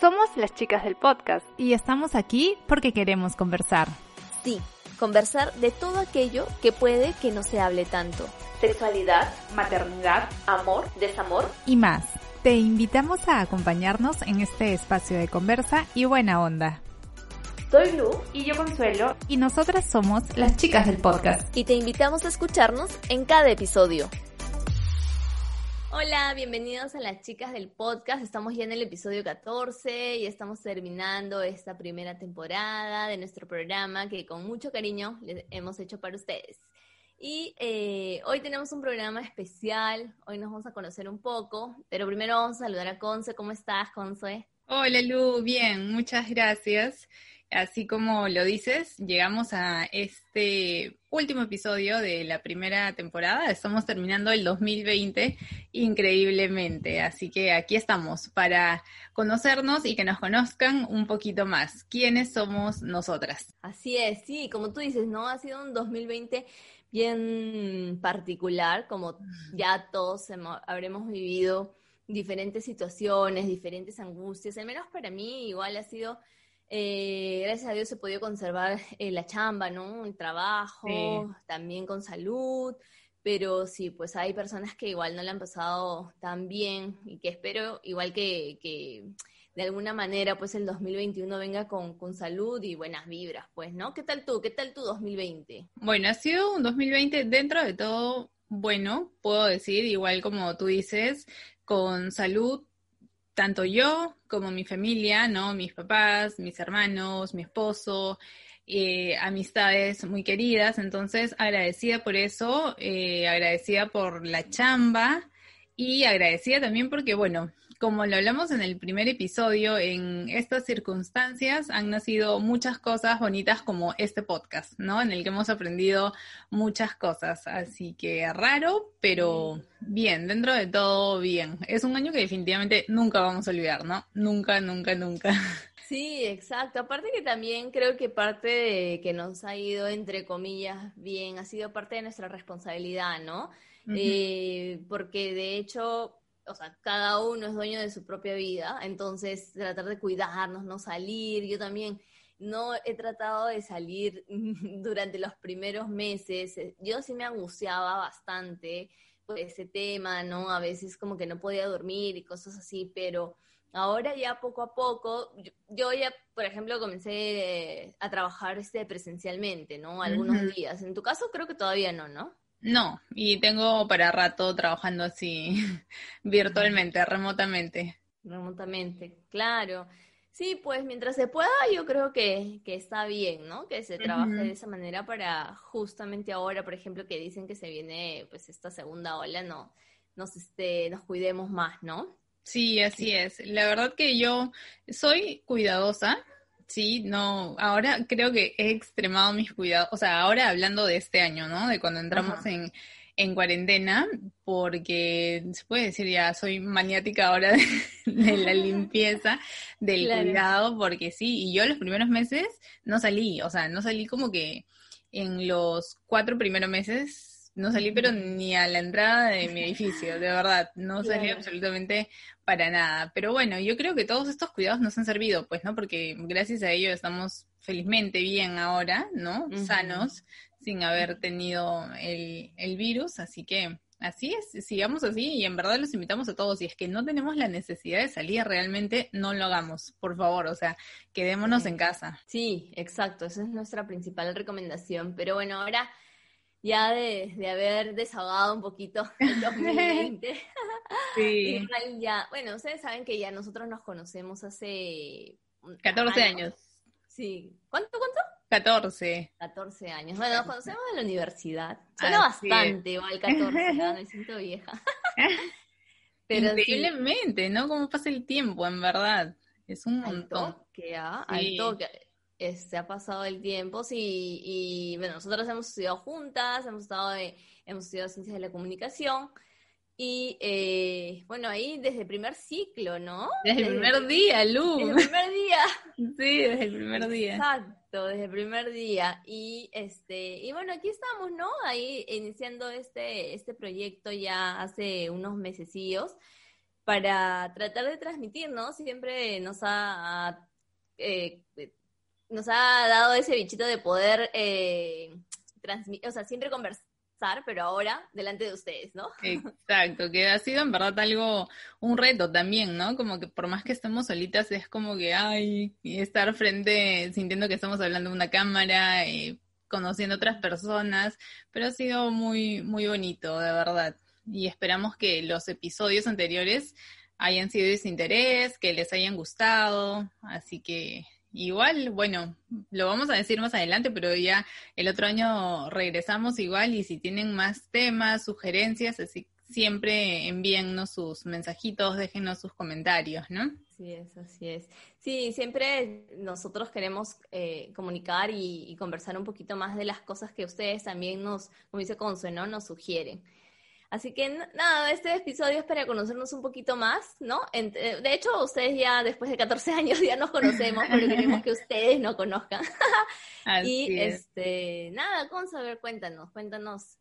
Somos las chicas del podcast y estamos aquí porque queremos conversar. Sí, conversar de todo aquello que puede que no se hable tanto. Sexualidad, maternidad, amor, desamor y más. Te invitamos a acompañarnos en este espacio de conversa y buena onda. Soy Lu y yo Consuelo y nosotras somos las chicas del podcast. Y te invitamos a escucharnos en cada episodio. Hola, bienvenidos a las chicas del podcast. Estamos ya en el episodio 14 y estamos terminando esta primera temporada de nuestro programa que con mucho cariño les hemos hecho para ustedes. Y eh, hoy tenemos un programa especial, hoy nos vamos a conocer un poco, pero primero vamos a saludar a Conce. ¿Cómo estás, Conce? Hola, Lu, bien, muchas gracias. Así como lo dices, llegamos a este último episodio de la primera temporada. Estamos terminando el 2020 increíblemente. Así que aquí estamos para conocernos y que nos conozcan un poquito más. ¿Quiénes somos nosotras? Así es, sí, como tú dices, ¿no? Ha sido un 2020 bien particular, como ya todos habremos vivido diferentes situaciones, diferentes angustias. Al menos para mí igual ha sido eh, gracias a Dios se podido conservar eh, la chamba, ¿no? El trabajo, también con salud, pero sí, pues hay personas que igual no le han pasado tan bien y que espero igual que, que de alguna manera pues el 2021 venga con, con, salud y buenas vibras, pues, ¿no? ¿Qué tal tú? ¿Qué tal tu 2020? Bueno, ha sido un 2020 dentro de todo bueno, puedo decir, igual como tú dices, con salud, tanto yo como mi familia, ¿no? Mis papás, mis hermanos, mi esposo, eh, amistades muy queridas. Entonces, agradecida por eso, eh, agradecida por la chamba y agradecida también porque, bueno, como lo hablamos en el primer episodio, en estas circunstancias han nacido muchas cosas bonitas como este podcast, ¿no? En el que hemos aprendido muchas cosas. Así que raro, pero bien, dentro de todo bien. Es un año que definitivamente nunca vamos a olvidar, ¿no? Nunca, nunca, nunca. Sí, exacto. Aparte que también creo que parte de que nos ha ido, entre comillas, bien, ha sido parte de nuestra responsabilidad, ¿no? Eh, porque de hecho o sea, cada uno es dueño de su propia vida, entonces tratar de cuidarnos, no salir, yo también no he tratado de salir durante los primeros meses, yo sí me angustiaba bastante por ese tema, ¿no? A veces como que no podía dormir y cosas así, pero ahora ya poco a poco, yo, ya, por ejemplo, comencé a trabajar este presencialmente, ¿no? Algunos días. En tu caso creo que todavía no, ¿no? No, y tengo para rato trabajando así virtualmente, remotamente. Remotamente, claro. Sí, pues mientras se pueda, yo creo que, que está bien, ¿no? Que se trabaje de esa manera para justamente ahora, por ejemplo, que dicen que se viene pues esta segunda ola, no, nos, este, nos cuidemos más, ¿no? Sí, así es. La verdad que yo soy cuidadosa, Sí, no, ahora creo que he extremado mis cuidados, o sea, ahora hablando de este año, ¿no? De cuando entramos en, en cuarentena, porque se puede decir ya, soy maniática ahora de, la limpieza, del cuidado, porque sí, y yo los primeros meses no salí, o sea, no salí como que en los cuatro primeros meses no salí pero ni a la entrada de mi edificio, de verdad, no salí absolutamente para nada. Pero bueno, yo creo que todos estos cuidados nos han servido, pues, ¿no? Porque gracias a ello estamos felizmente bien ahora, ¿no? Sanos, sin haber tenido el, el virus, así que así es, sigamos así y en verdad los invitamos a todos. Si es que no tenemos la necesidad de salir, realmente no lo hagamos, por favor, o sea, quedémonos en casa. Sí, exacto, esa es nuestra principal recomendación. Pero bueno, ahora ya de, de haber desahogado un poquito el 2020. sí. ya, bueno, ustedes saben que ya nosotros nos conocemos hace... 14 años. Sí. ¿Cuánto, cuánto? 14. 14 años. Bueno, nos conocemos en la universidad. Suena bastante igual 14, ¿no? me siento vieja. Pero Increíblemente, ¿no? Cómo pasa el tiempo, en verdad. Es un montón. Que, ah, al toque este, ha pasado el tiempo, sí, y bueno, nosotros hemos estudiado juntas, hemos estado hemos estudiado ciencias de la comunicación, y eh, bueno, ahí desde el primer ciclo, ¿no? Desde, el primer día, Lu. Desde el primer día. sí, desde el primer día. Exacto, desde el primer día. Y este, y bueno, aquí estamos, ¿no? Ahí iniciando este, este proyecto ya hace unos mesecillos. para tratar de transmitir, ¿no? Siempre nos ha, eh, nos ha dado ese bichito de poder eh, transmitir, o sea, siempre conversar pero ahora delante de ustedes, ¿no? Exacto, que ha sido en verdad algo, un reto también, ¿no? Como que por más que estemos solitas, es como que, ay, estar frente, sintiendo que estamos hablando de una cámara, y conociendo otras personas, pero ha sido muy, muy bonito, de verdad. Y esperamos que los episodios anteriores hayan sido de interés, que les hayan gustado, así que igual, bueno, lo vamos a decir más adelante, pero ya el otro año regresamos igual y si tienen más temas, sugerencias, así siempre envíennos sus mensajitos, déjenos sus comentarios, ¿no? Así es, así es. Sí, siempre nosotros queremos eh, comunicar y, conversar un poquito más de las cosas que ustedes también nos, como dice Consuelo, nos sugieren. Así que nada, este episodio es para conocernos un poquito más, ¿no? Eh, de hecho, ustedes ya después de 14 años ya nos conocemos, pero queremos que ustedes nos conozcan. y este, nada, Consuelo, a ver, cuéntanos, cuéntanos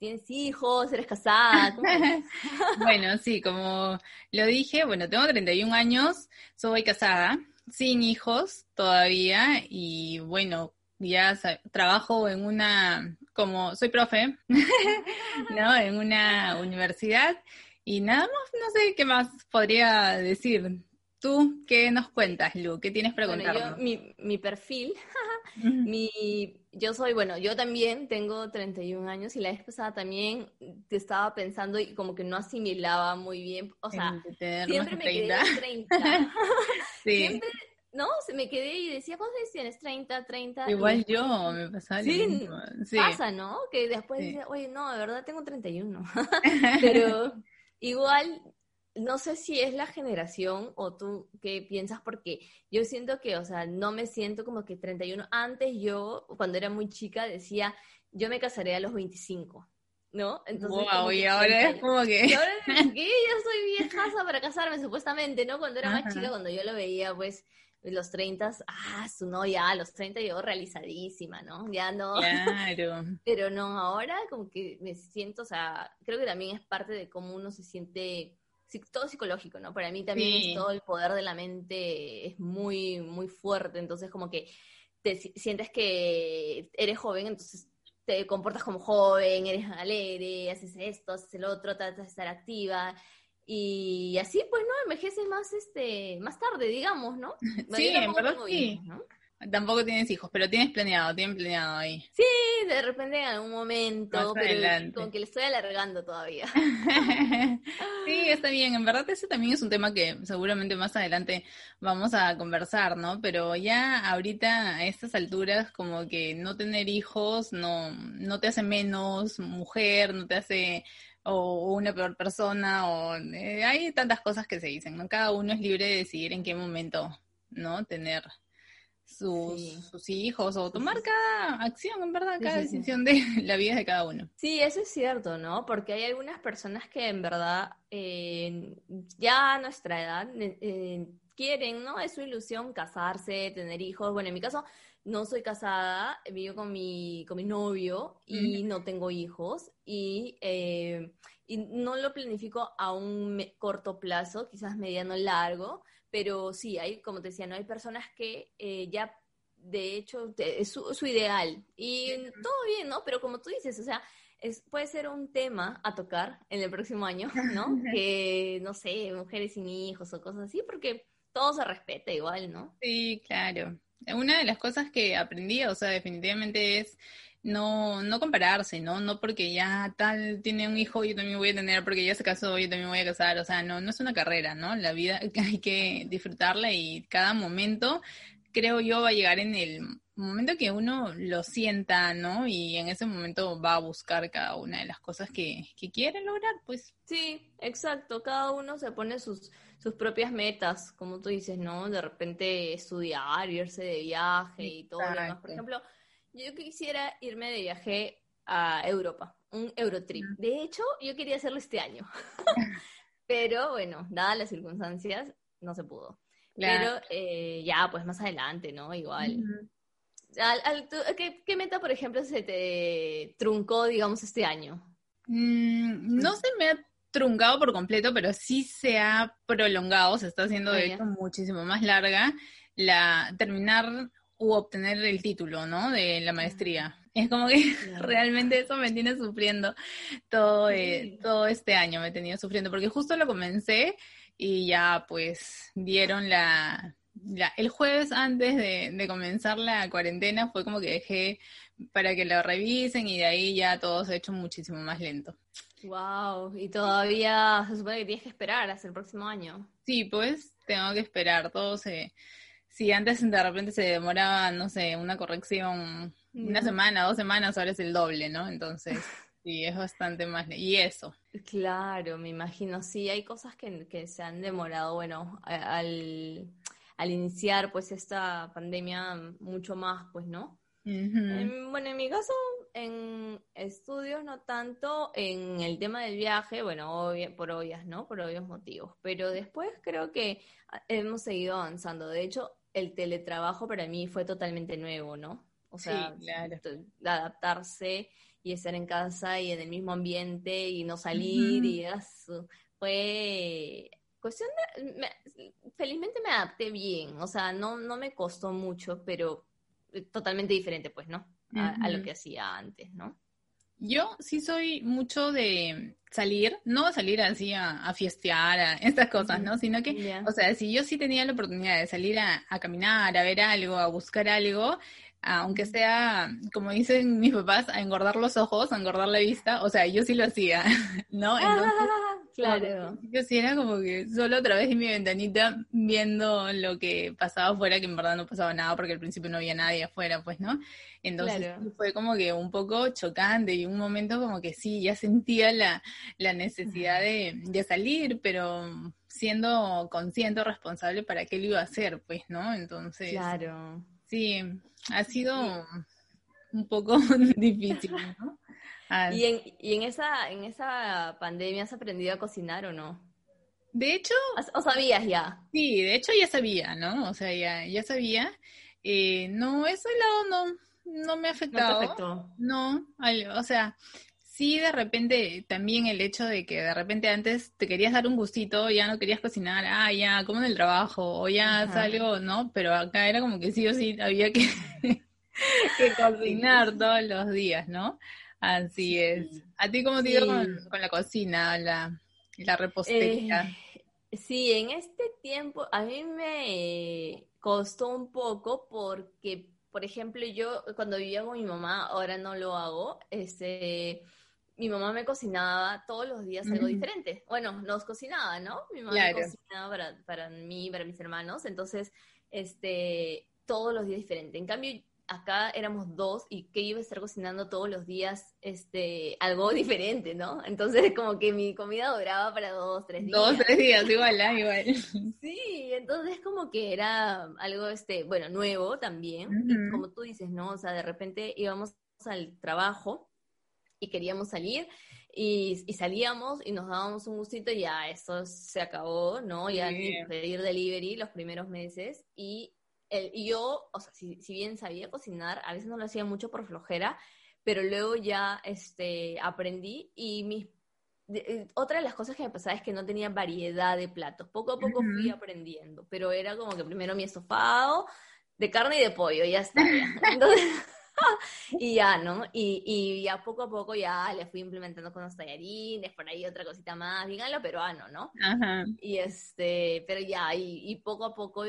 ¿Tienes hijos? ¿Eres casada? bueno, sí, como lo dije, bueno, tengo 31 años, soy casada, sin hijos todavía y bueno, ya trabajo en una, como soy profe, ¿no? En una universidad y nada más, no sé qué más podría decir. ¿Tú qué nos cuentas, Lu? ¿Qué tienes para contarnos? mi, mi perfil, mi, yo soy, bueno, yo también tengo 31 años y la vez pasada también te estaba pensando y como que no asimilaba muy bien, o sea, siempre me quedé en 30. sí. Siempre, no, se me quedé y decía, ¿cuántos tienes? 30, 30. Igual yo, me pasaba sí, sí, pasa, ¿no? Que después dice, oye, no, de verdad tengo 31. Pero igual no sé si es la generación o tú qué piensas, porque yo siento que, o sea, no me siento como que 31. Antes yo, cuando era muy chica, decía, yo me casaré a los 25. ¿No? Entonces, wow, y ahora es como que... Y ahora que yo soy viejaza para casarme, supuestamente, ¿no? Cuando era más chica, cuando yo lo veía, pues, los 30, ah, su no, ya, a los 30 yo realizadísima, ¿no? Ya no. Claro. Pero no, ahora como que me siento, o sea, creo que también es parte de cómo uno se siente todo psicológico, ¿no? Para mí también todo el poder de la mente es muy, muy fuerte, entonces como que te sientes que eres joven, entonces te comportas como joven, eres alegre, haces esto, haces el otro, tratas de estar activa. Y así, pues, ¿no? Envejeces más, este, más tarde, digamos, ¿no? Sí, en verdad sí. ¿no? Tampoco tienes hijos, pero tienes planeado, tienes planeado ahí. Sí, de repente en algún momento, pero como que le estoy alargando todavía. sí, está bien. En verdad ese también es un tema que seguramente más adelante vamos a conversar, ¿no? Pero ya ahorita a estas alturas como que no tener hijos no, no te hace menos mujer, no te hace o una peor persona, o eh, hay tantas cosas que se dicen, ¿no? Cada uno es libre de decidir en qué momento, ¿no? Tener sus, sus, hijos o tomar cada acción, en verdad, cada decisión de la vida de cada uno. Sí, eso es cierto, ¿no? Porque hay algunas personas que en verdad eh, ya a nuestra edad eh, quieren, ¿no? Es su ilusión casarse, tener hijos. Bueno, en mi caso no soy casada, vivo con mi, con mi novio y no tengo hijos y, eh, y no lo planifico a un corto plazo, quizás mediano largo pero sí, hay, como te decía, no hay personas que eh, ya, de hecho, es su, ideal. Y todo bien, ¿no? Pero como tú dices, o sea, es, puede ser un tema a tocar en el próximo año, ¿no? que, no sé, mujeres sin hijos o cosas así, porque todo se respeta igual, ¿no? Sí, claro. Una de las cosas que aprendí, o sea, definitivamente es no, no compararse, ¿no? No porque ya tal tiene un hijo, yo también voy a tener, porque ya se casó, yo también voy a casar, o sea, no, no es una carrera, ¿no? La vida hay que disfrutarla y cada momento, creo yo, va a llegar en el momento que uno lo sienta, ¿no? Y en ese momento va a buscar cada una de las cosas que, que quiere lograr, pues. Sí, exacto, cada uno se pone sus, sus propias metas, como tú dices, ¿no? De repente estudiar, irse de viaje y todo lo demás. Por ejemplo, yo quisiera irme de viaje a Europa, un Eurotrip. De hecho, yo quería hacerlo este año. Pero bueno, dadas las circunstancias, no se pudo. Pero eh, ya, pues más adelante, ¿no? Igual. ¿Qué, meta, por ejemplo, se te truncó, digamos, este año? Mm, no se me ha truncado por completo, pero sí se ha prolongado, se está haciendo de Ah, ya. hecho muchísimo más larga la terminar u obtener el título, ¿no? De la maestría. Es como que Claro. realmente eso me tiene sufriendo todo, eh, Sí. todo este año, me tenía sufriendo, porque justo lo comencé y ya pues dieron la, la- el jueves antes de, de comenzar la cuarentena fue como que dejé para que lo revisen y de ahí ya todo se ha hecho muchísimo más lento. Wow, y todavía se supone que tienes que esperar hasta el próximo año. Sí, pues tengo que esperar, todo se... Si antes de repente se demoraba, no sé, una corrección una semana, dos semanas, ahora es el doble, ¿no? Entonces, sí, es bastante más... Y eso. Claro, me imagino, sí, hay cosas que, que se han demorado, bueno, al, al iniciar pues esta pandemia mucho más, pues, ¿no? En- bueno, en mi caso, en estudios no tanto, en el tema del viaje, bueno, obvia- por obvias, ¿no? Por obvios motivos, pero después creo que hemos seguido avanzando. De hecho, el teletrabajo para mí fue totalmente nuevo, ¿no? O Sí, sea, claro. t- adaptarse y estar en casa y en el mismo ambiente y no salir y eso. Fue cuestión de... me- felizmente me adapté bien, o sea, no, no me costó mucho, pero eh, totalmente diferente, pues, ¿no? A, a lo que hacía antes, ¿no? Yo sí soy mucho de salir, no salir así a, a fiestear, a estas cosas, ¿no? Sino que, Ya. o sea, si yo sí tenía la oportunidad de salir a, a caminar, a ver algo, a buscar algo, aunque sea, como dicen mis papás, a engordar los ojos, a engordar la vista, o sea, yo sí lo hacía, ¿no? Entonces, claro. Yo sí era como que solo a través de mi ventanita viendo lo que pasaba afuera, que en verdad no pasaba nada porque al principio no había nadie afuera, pues, ¿no? Entonces Claro. fue como que un poco chocante y un momento como que sí, ya sentía la, la necesidad de, de salir, pero siendo consciente responsable para qué lo iba a hacer, pues, ¿no? Entonces, Claro. sí, ha sido un poco difícil, ¿no? Ah, ¿Y en, y en esa, en esa pandemia has aprendido a cocinar o no? de hecho, ¿Has- ¿O sabías ya? Sí, de hecho ya sabía, ¿no? O sea, ya, ya sabía. Eh, no, ese lado no, no me ha No te afectado. afectó. No, al- o sea, sí de repente también el hecho de que de repente antes te querías dar un gustito, ya no querías cocinar, ah, ya, como en el trabajo, o ya Ajá. salgo, ¿no? Pero acá era como que sí o sí había que, que cocinar todos los días, ¿no? Así Sí. es. ¿A ti cómo te Sí. con, con la cocina, la, la repostería? Eh, sí, en este tiempo a mí me costó un poco porque, por ejemplo, yo cuando vivía con mi mamá, ahora no lo hago, este, mi mamá me cocinaba todos los días algo diferente. Bueno, nos cocinaba, ¿no? Mi mamá Claro. me cocinaba para, para mí, para mis hermanos, entonces, este, todos los días diferente. En cambio, acá éramos dos y que iba a estar cocinando todos los días este algo diferente, ¿no? Entonces como que mi comida duraba para dos, tres días. Dos, tres días, igual, ¿ah? igual. Sí, entonces como que era algo este, bueno, nuevo también. Y como tú dices, ¿no? O sea, de repente íbamos al trabajo y queríamos salir y, y salíamos y nos dábamos un gustito y ya eso se acabó, ¿no? Ya Sí. pedir delivery los primeros meses y, el, y yo, o sea, si, si bien sabía cocinar, a veces no lo hacía mucho por flojera, pero luego ya este, aprendí y mis de- eh, otra de las cosas que me pasaba es que no tenía variedad de platos. Poco a poco fui Ujú. aprendiendo, pero era como que primero mi estofado de carne y de pollo, ya está. ya. Entonces, y ya, ¿no? Y, y ya poco a poco ya le fui implementando con los tallarines, por ahí otra cosita más, bien a lo peruano, ¿no? Ajá. Y este, pero ya, y, y poco a poco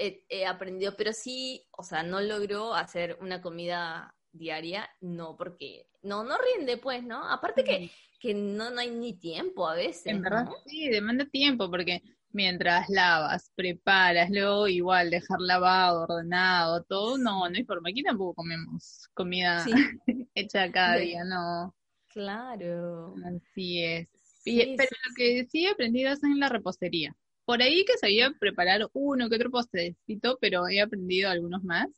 he, he aprendido, pero sí, o sea, no logró hacer una comida diaria, no, porque no, no rinde, pues, ¿no? Aparte que, que no, no hay ni tiempo a veces, En verdad, ¿no? sí, demanda tiempo porque mientras lavas, preparas, luego igual dejar lavado, ordenado, todo, no, no hay forma. Aquí tampoco comemos comida Sí, hecha cada Sí. día, no, claro. así es. Y- pero lo que sí he aprendido es en la repostería. Por ahí que sabía preparar uno que otro postrecito, pero he aprendido algunos más.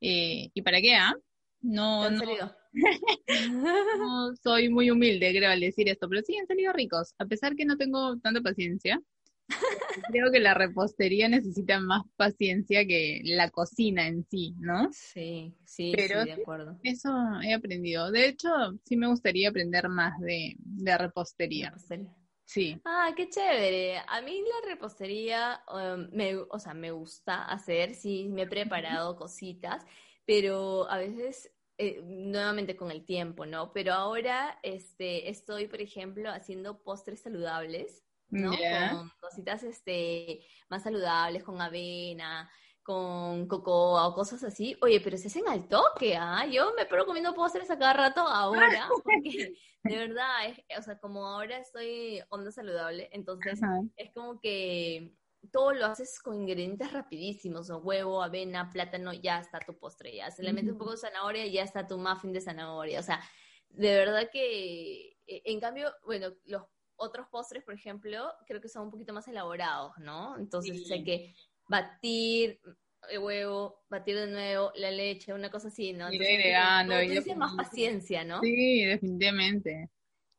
Eh, ¿Y para qué, ah? ¿te No, han no, salido? no soy muy humilde, creo, al decir esto, pero sí han salido ricos, a pesar que no tengo tanta paciencia. Creo que la repostería necesita más paciencia que la cocina en sí, ¿no? Sí, sí, Pero sí, de acuerdo. Eso he aprendido. De hecho, sí me gustaría aprender más de, de repostería. Repostería. Sí. Ah, qué chévere. A mí la repostería, um, me, o sea, me gusta hacer, sí, me he preparado cositas, pero a veces, eh, nuevamente con el tiempo, ¿no? Pero ahora este, estoy, por ejemplo, haciendo postres saludables, ¿no? Con cositas este, más saludables, con avena, con cocoa o cosas así. Oye, pero se hacen al toque, ¿ah? Yo me paro comiendo postres a cada rato ahora, porque de verdad, es, o sea, como ahora estoy onda saludable, entonces es como que todo lo haces con ingredientes rapidísimos, o huevo, avena, plátano, ya está tu postre, ya se le mete un poco de zanahoria, ya está tu muffin de zanahoria, o sea, de verdad que, e, en cambio, bueno, los otros postres, por ejemplo, creo que son un poquito más elaborados, ¿no? Entonces sé que batir el huevo, batir de nuevo la leche, una cosa así, ¿no? Entonces, agregando. Y más paciencia, ¿no? Sí, definitivamente.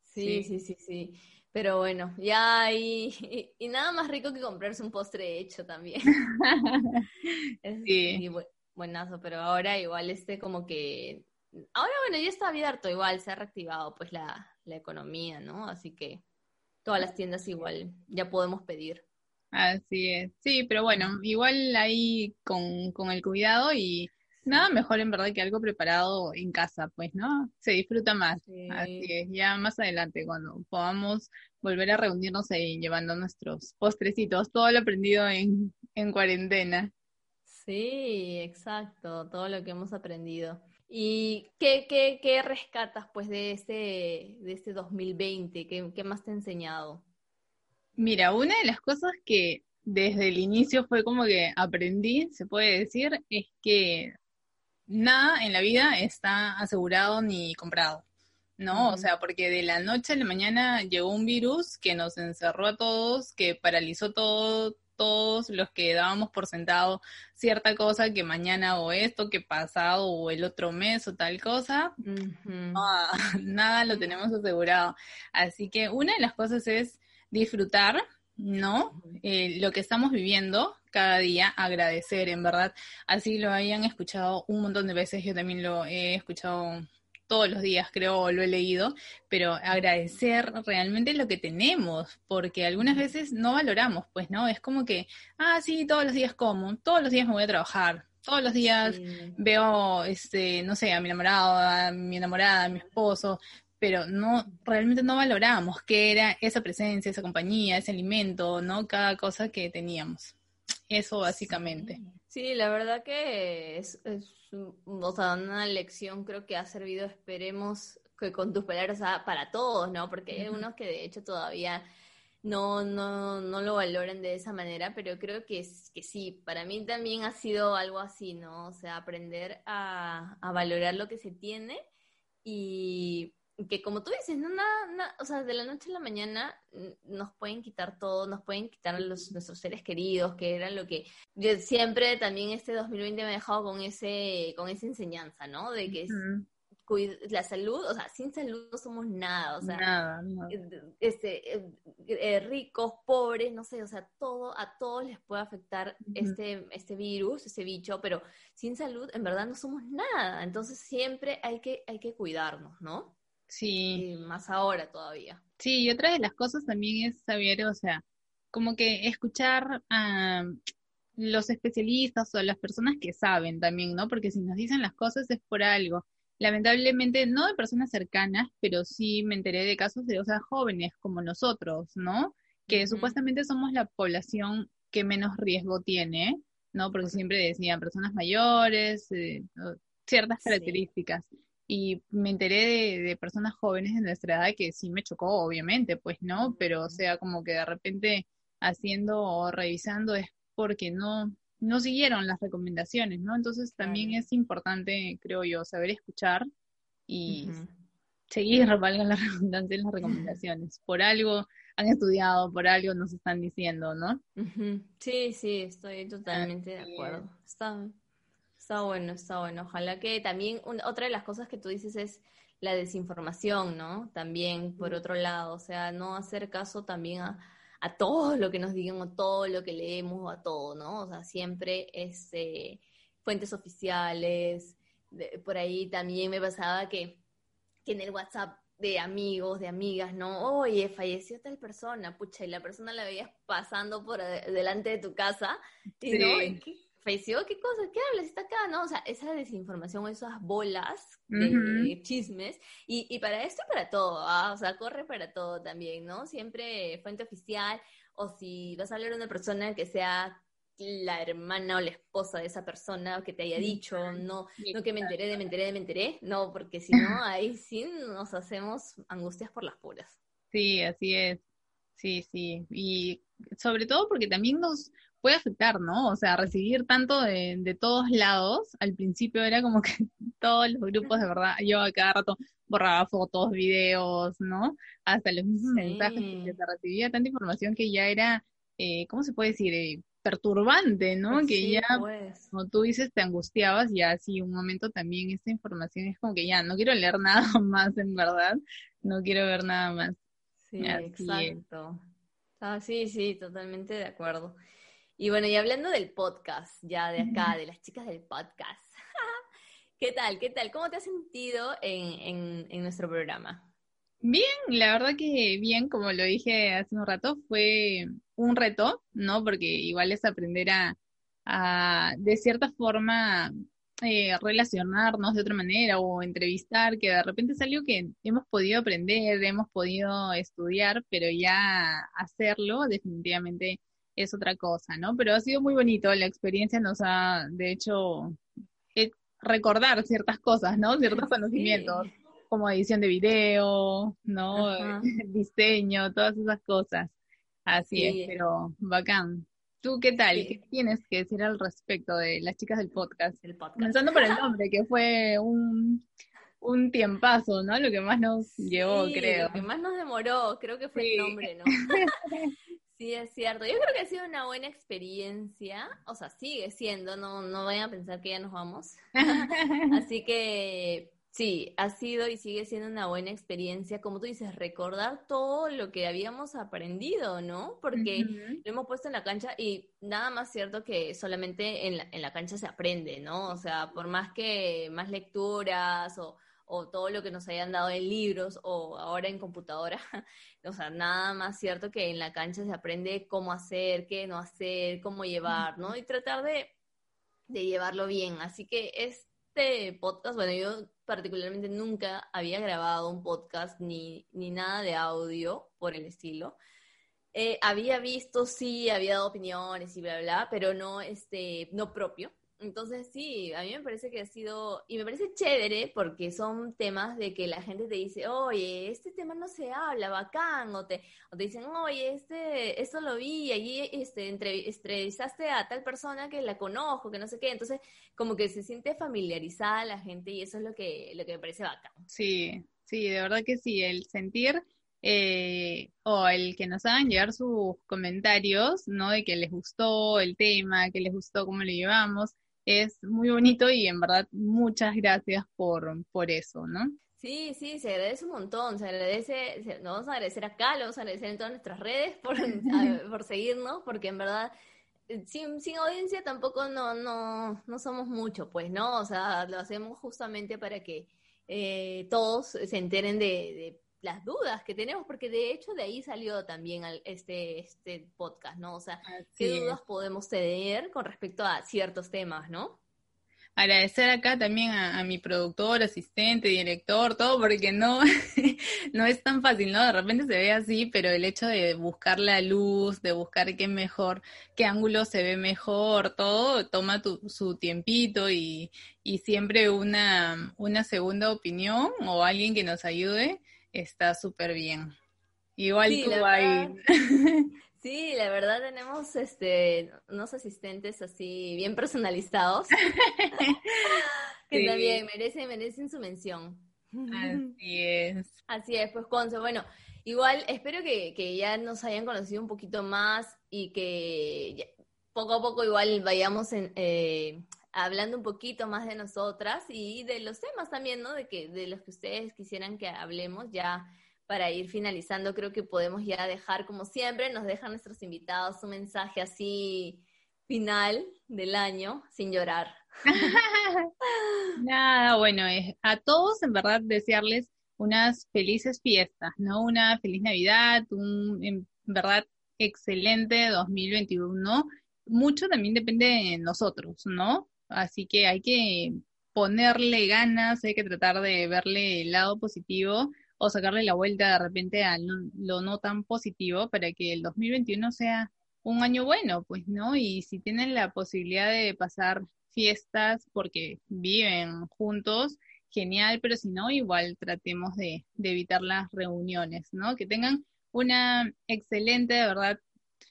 Sí, sí, sí, sí. Pero bueno, ya hay... Y, nada más rico que comprarse un postre hecho también. sí. buenazo, pero ahora igual este como que... Ahora bueno, ya está abierto igual, se ha reactivado pues la, la economía, ¿no? Así que todas las tiendas igual ya podemos pedir. Así es, sí, pero bueno, igual ahí con, con el cuidado y nada mejor en verdad que algo preparado en casa, pues, ¿no? Se disfruta más. Así es, ya más adelante cuando podamos volver a reunirnos ahí llevando nuestros postrecitos, todo lo aprendido en, en cuarentena. Sí, exacto, todo lo que hemos aprendido. ¿Y qué, qué, qué rescatas pues de este, de este 2020? ¿Qué, ¿Qué más te ha enseñado? Mira, una de las cosas que desde el inicio fue como que aprendí, se puede decir, es que nada en la vida está asegurado ni comprado, ¿no? O sea, porque de la noche a la mañana llegó un virus que nos encerró a todos, que paralizó todo, todos los que dábamos por sentado cierta cosa, que mañana o esto, que pasado o el otro mes o tal cosa, nada lo tenemos asegurado. Así que una de las cosas es disfrutar, ¿no? Eh, lo que estamos viviendo cada día, agradecer, en verdad. Así lo hayan escuchado un montón de veces, yo también lo he escuchado todos los días, creo, lo he leído, pero agradecer realmente lo que tenemos, porque algunas veces no valoramos, pues, ¿no? Es como que, ah, sí, todos los días como, todos los días me voy a trabajar, todos los días veo, este, no sé, a mi enamorado, a mi enamorada, a mi esposo, pero no, realmente no valoramos qué era esa presencia, esa compañía, ese alimento, ¿no? Cada cosa que teníamos. Eso básicamente. Sí, la verdad que es, o sea, una lección creo que ha servido, esperemos, que con tus palabras para todos, ¿no? Porque hay unos que de hecho todavía no, no, no lo valoran de esa manera, pero creo que, que sí, para mí también ha sido algo así, ¿no? O sea, aprender a, a valorar lo que se tiene y que como tú dices, no, nada, o sea, de la noche a la mañana nos pueden quitar todo, nos pueden quitar los, nuestros seres queridos, que eran lo que yo siempre también este 2020 me ha dejado con ese, con esa enseñanza, ¿no? De que la salud, o sea, sin salud no somos nada, o sea, nada, este, eh, eh, ricos, pobres, no sé, o sea, todo, a todos les puede afectar este, este virus, este bicho, pero sin salud en verdad no somos nada, entonces siempre hay que, hay que cuidarnos, ¿no? Sí. más ahora todavía. Sí, y otra de las cosas también es saber, o sea, como que escuchar a los especialistas o a las personas que saben también, ¿no? Porque si nos dicen las cosas es por algo. Lamentablemente, no de personas cercanas, pero sí me enteré de casos de, o sea, jóvenes como nosotros, ¿no? Que supuestamente somos la población que menos riesgo tiene, ¿no? Porque siempre decían personas mayores, eh, ciertas características y me enteré de, personas jóvenes de nuestra edad que sí me chocó, obviamente, pues no, pero o sea, como que de repente haciendo o revisando es porque no, no siguieron las recomendaciones, ¿no? Entonces también es importante, creo yo, saber escuchar y seguir, valga la redundancia, las recomendaciones. Por algo han estudiado, por algo nos están diciendo, ¿no? Sí, sí, estoy totalmente de acuerdo. Está, Está bueno, está bueno. Ojalá que también, otra de las cosas que tú dices es la desinformación, ¿no? También, por otro lado, o sea, no hacer caso también a, a todo lo que nos digan o todo lo que leemos o a todo, ¿no? O sea, siempre este, fuentes oficiales. por ahí también me pasaba que, que en el WhatsApp de amigos, de amigas, ¿no? Oye, falleció tal persona, pucha, y la persona la veías pasando por delante de tu casa, y no, ¿qué, falleció, ¿qué cosa? ¿Qué hablas? Está acá, ¿no? O sea, esa desinformación, esas bolas de chismes, y, y, para esto y para todo, ¿ah? O sea, corre para todo también, ¿no? Siempre fuente oficial, o si vas a hablar de una persona que sea la hermana o la esposa de esa persona que te haya dicho, no, no que me enteré de, me enteré de, me enteré, no, porque si no, ahí sí nos hacemos angustias por las puras. Sí, así es, sí, sí, y sobre todo porque también nos puede afectar, ¿no? O sea, recibir tanto de, de todos lados, al principio era como que todos los grupos de verdad, yo a cada rato borraba fotos, videos, ¿no? Hasta los mismos mensajes se recibía tanta información que ya era, eh, ¿cómo se puede decir? Eh, perturbante, ¿no? Pues que ya, pues. como tú dices, te angustiabas y así un momento también esta información es como que ya, no quiero leer nada más, en verdad, no quiero ver nada más. Sí, exacto. Ah, sí, sí, totalmente de acuerdo. Y bueno, y hablando del podcast, ya de acá, de las chicas del podcast, ¿qué tal? ¿Qué tal? ¿Cómo te has sentido en, en, en nuestro programa? Bien, la verdad que bien, como lo dije hace un rato, fue un reto, ¿no? Porque igual es aprender a, de cierta forma, eh, relacionarnos de otra manera o entrevistar, que de repente es algo que hemos podido aprender, hemos podido estudiar, pero ya hacerlo definitivamente es otra cosa, ¿no? Pero ha sido muy bonito, la experiencia nos ha, de hecho, eh, recordar ciertas cosas, ¿no? Ciertos conocimientos, como edición de video, ¿no? Diseño, todas esas cosas. Así es, pero bacán. ¿Tú qué tal? ¿Qué tienes que decir al respecto de las chicas del podcast? El podcast. Comenzando por el nombre, que fue un, un tiempazo, ¿no? Lo que más nos llevó, creo. Lo que más nos demoró, creo que fue el nombre, ¿no? sí, es cierto. Yo creo que ha sido una buena experiencia. O sea, sigue siendo, no, no vayan a pensar que ya nos vamos. Así que Sí, ha sido y sigue siendo una buena experiencia, como tú dices, recordar todo lo que habíamos aprendido, ¿no? Porque lo hemos puesto en la cancha y nada más cierto que solamente en la, en la cancha se aprende, ¿no? O sea, por más que más lecturas o, o todo lo que nos hayan dado en libros o ahora en computadora, o sea, nada más cierto que en la cancha se aprende cómo hacer, qué no hacer, cómo llevar, ¿no? Y tratar de, de llevarlo bien. Así que este podcast, bueno, yo particularmente nunca había grabado un podcast ni, ni nada de audio por el estilo. Eh, había visto, sí, había dado opiniones y bla, bla, pero no, este, no propio. Entonces sí, a mí me parece que ha sido, y me parece chévere porque son temas de que la gente te dice, oye, este tema no se habla, bacán, o te, o te dicen, oye, este, esto lo vi, y allí este, entrevistaste a tal persona que la conozco, que no sé qué, entonces como que se siente familiarizada la gente y eso es lo que, lo que me parece bacán. Sí, sí, de verdad que sí, el sentir eh, o el que nos hagan llegar sus comentarios, ¿no? De que les gustó el tema, que les gustó cómo lo llevamos, es muy bonito y en verdad muchas gracias por, por eso, ¿no? Sí, sí, se agradece un montón, se agradece, nos vamos a agradecer acá, lo vamos a agradecer en todas nuestras redes por, por seguirnos, porque en verdad eh, sin, sin audiencia tampoco no, no, no somos mucho, pues, ¿no? O sea, lo hacemos justamente para que eh, todos se enteren de, de las dudas que tenemos, porque de hecho de ahí salió también este, este podcast, ¿no? O sea, ¿qué dudas podemos tener con respecto a ciertos temas, ¿no? Agradecer acá también a, mi productor, asistente, director, todo, porque no, no es tan fácil, ¿no? De repente se ve así, pero el hecho de buscar la luz, de buscar qué mejor, qué ángulo se ve mejor, todo toma tu, su tiempito y, y siempre una, una segunda opinión o alguien que nos ayude está súper bien. Igual sí, tú ahí. Sí, la verdad tenemos este unos asistentes así bien personalizados que también merecen, merecen su mención. Así es. Así es, pues Conce, bueno, igual espero que, que ya nos hayan conocido un poquito más y que poco a poco igual vayamos en, eh, hablando un poquito más de nosotras y de los temas también, ¿no? De que de los que ustedes quisieran que hablemos ya para ir finalizando, creo que podemos ya dejar, como siempre, nos dejan nuestros invitados un mensaje así final del año, sin llorar. Nada, bueno, a todos en verdad desearles unas felices fiestas, ¿no? Una feliz Navidad, un, en verdad, excelente 2021. Mucho también depende de nosotros, ¿no? Así que hay que ponerle ganas, hay que tratar de verle el lado positivo o sacarle la vuelta de repente a lo no tan positivo para que el 2021 sea un año bueno, pues, ¿no? Y si tienen la posibilidad de pasar fiestas porque viven juntos, genial, pero si no, igual tratemos de, de evitar las reuniones, ¿no? Que tengan una excelente, de verdad,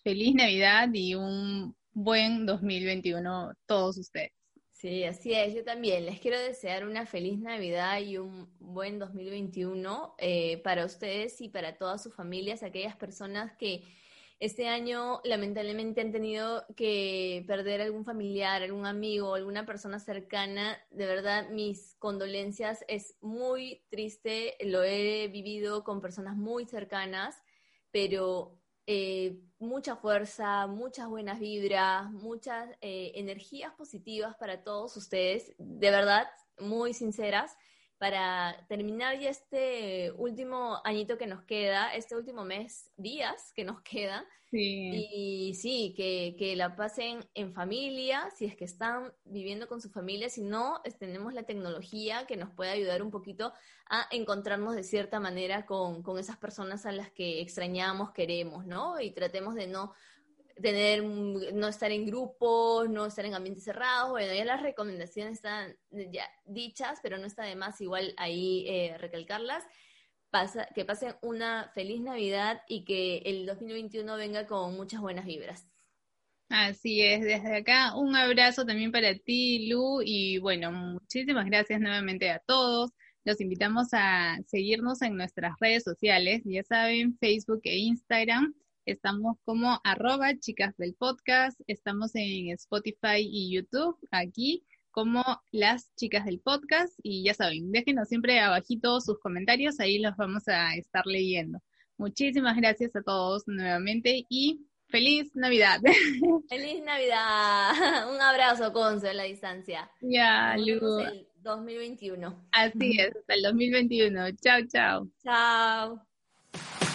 feliz Navidad y un buen 2021 todos ustedes. Sí, así es. Yo también les quiero desear una feliz Navidad y un buen 2021 eh, para ustedes y para todas sus familias, aquellas personas que este año lamentablemente han tenido que perder algún familiar, algún amigo, alguna persona cercana. De verdad, mis condolencias. Es muy triste, lo he vivido con personas muy cercanas, pero eh, mucha fuerza, muchas buenas vibras, muchas eh, energías positivas para todos ustedes, de verdad, muy sinceras, para terminar ya este último añito que nos queda, este último mes, días que nos queda. Y sí, que, que, la pasen en familia, si es que están viviendo con su familia, si no, tenemos la tecnología que nos puede ayudar un poquito a encontrarnos de cierta manera con, con esas personas a las que extrañamos, queremos, ¿no? Y tratemos de no tener, no estar en grupos, no estar en ambientes cerrados. Bueno, ya las recomendaciones están ya dichas, pero no está de más igual ahí eh, recalcarlas. Pasa, que pasen una feliz Navidad y que el 2021 venga con muchas buenas vibras. Así es, desde acá un abrazo también para ti, Lu, y bueno, muchísimas gracias nuevamente a todos. Los invitamos a seguirnos en nuestras redes sociales, ya saben, Facebook e Instagram. Estamos como arroba chicas del podcast, estamos en Spotify y YouTube, aquí como las chicas del podcast y ya saben, déjenos siempre abajito sus comentarios, ahí los vamos a estar leyendo. Muchísimas gracias a todos nuevamente y feliz Navidad. Feliz Navidad. Un abrazo, Conce, a la distancia. Ya, Lu. el 2021. Así es, hasta el 2021. Chao, chao. Chao.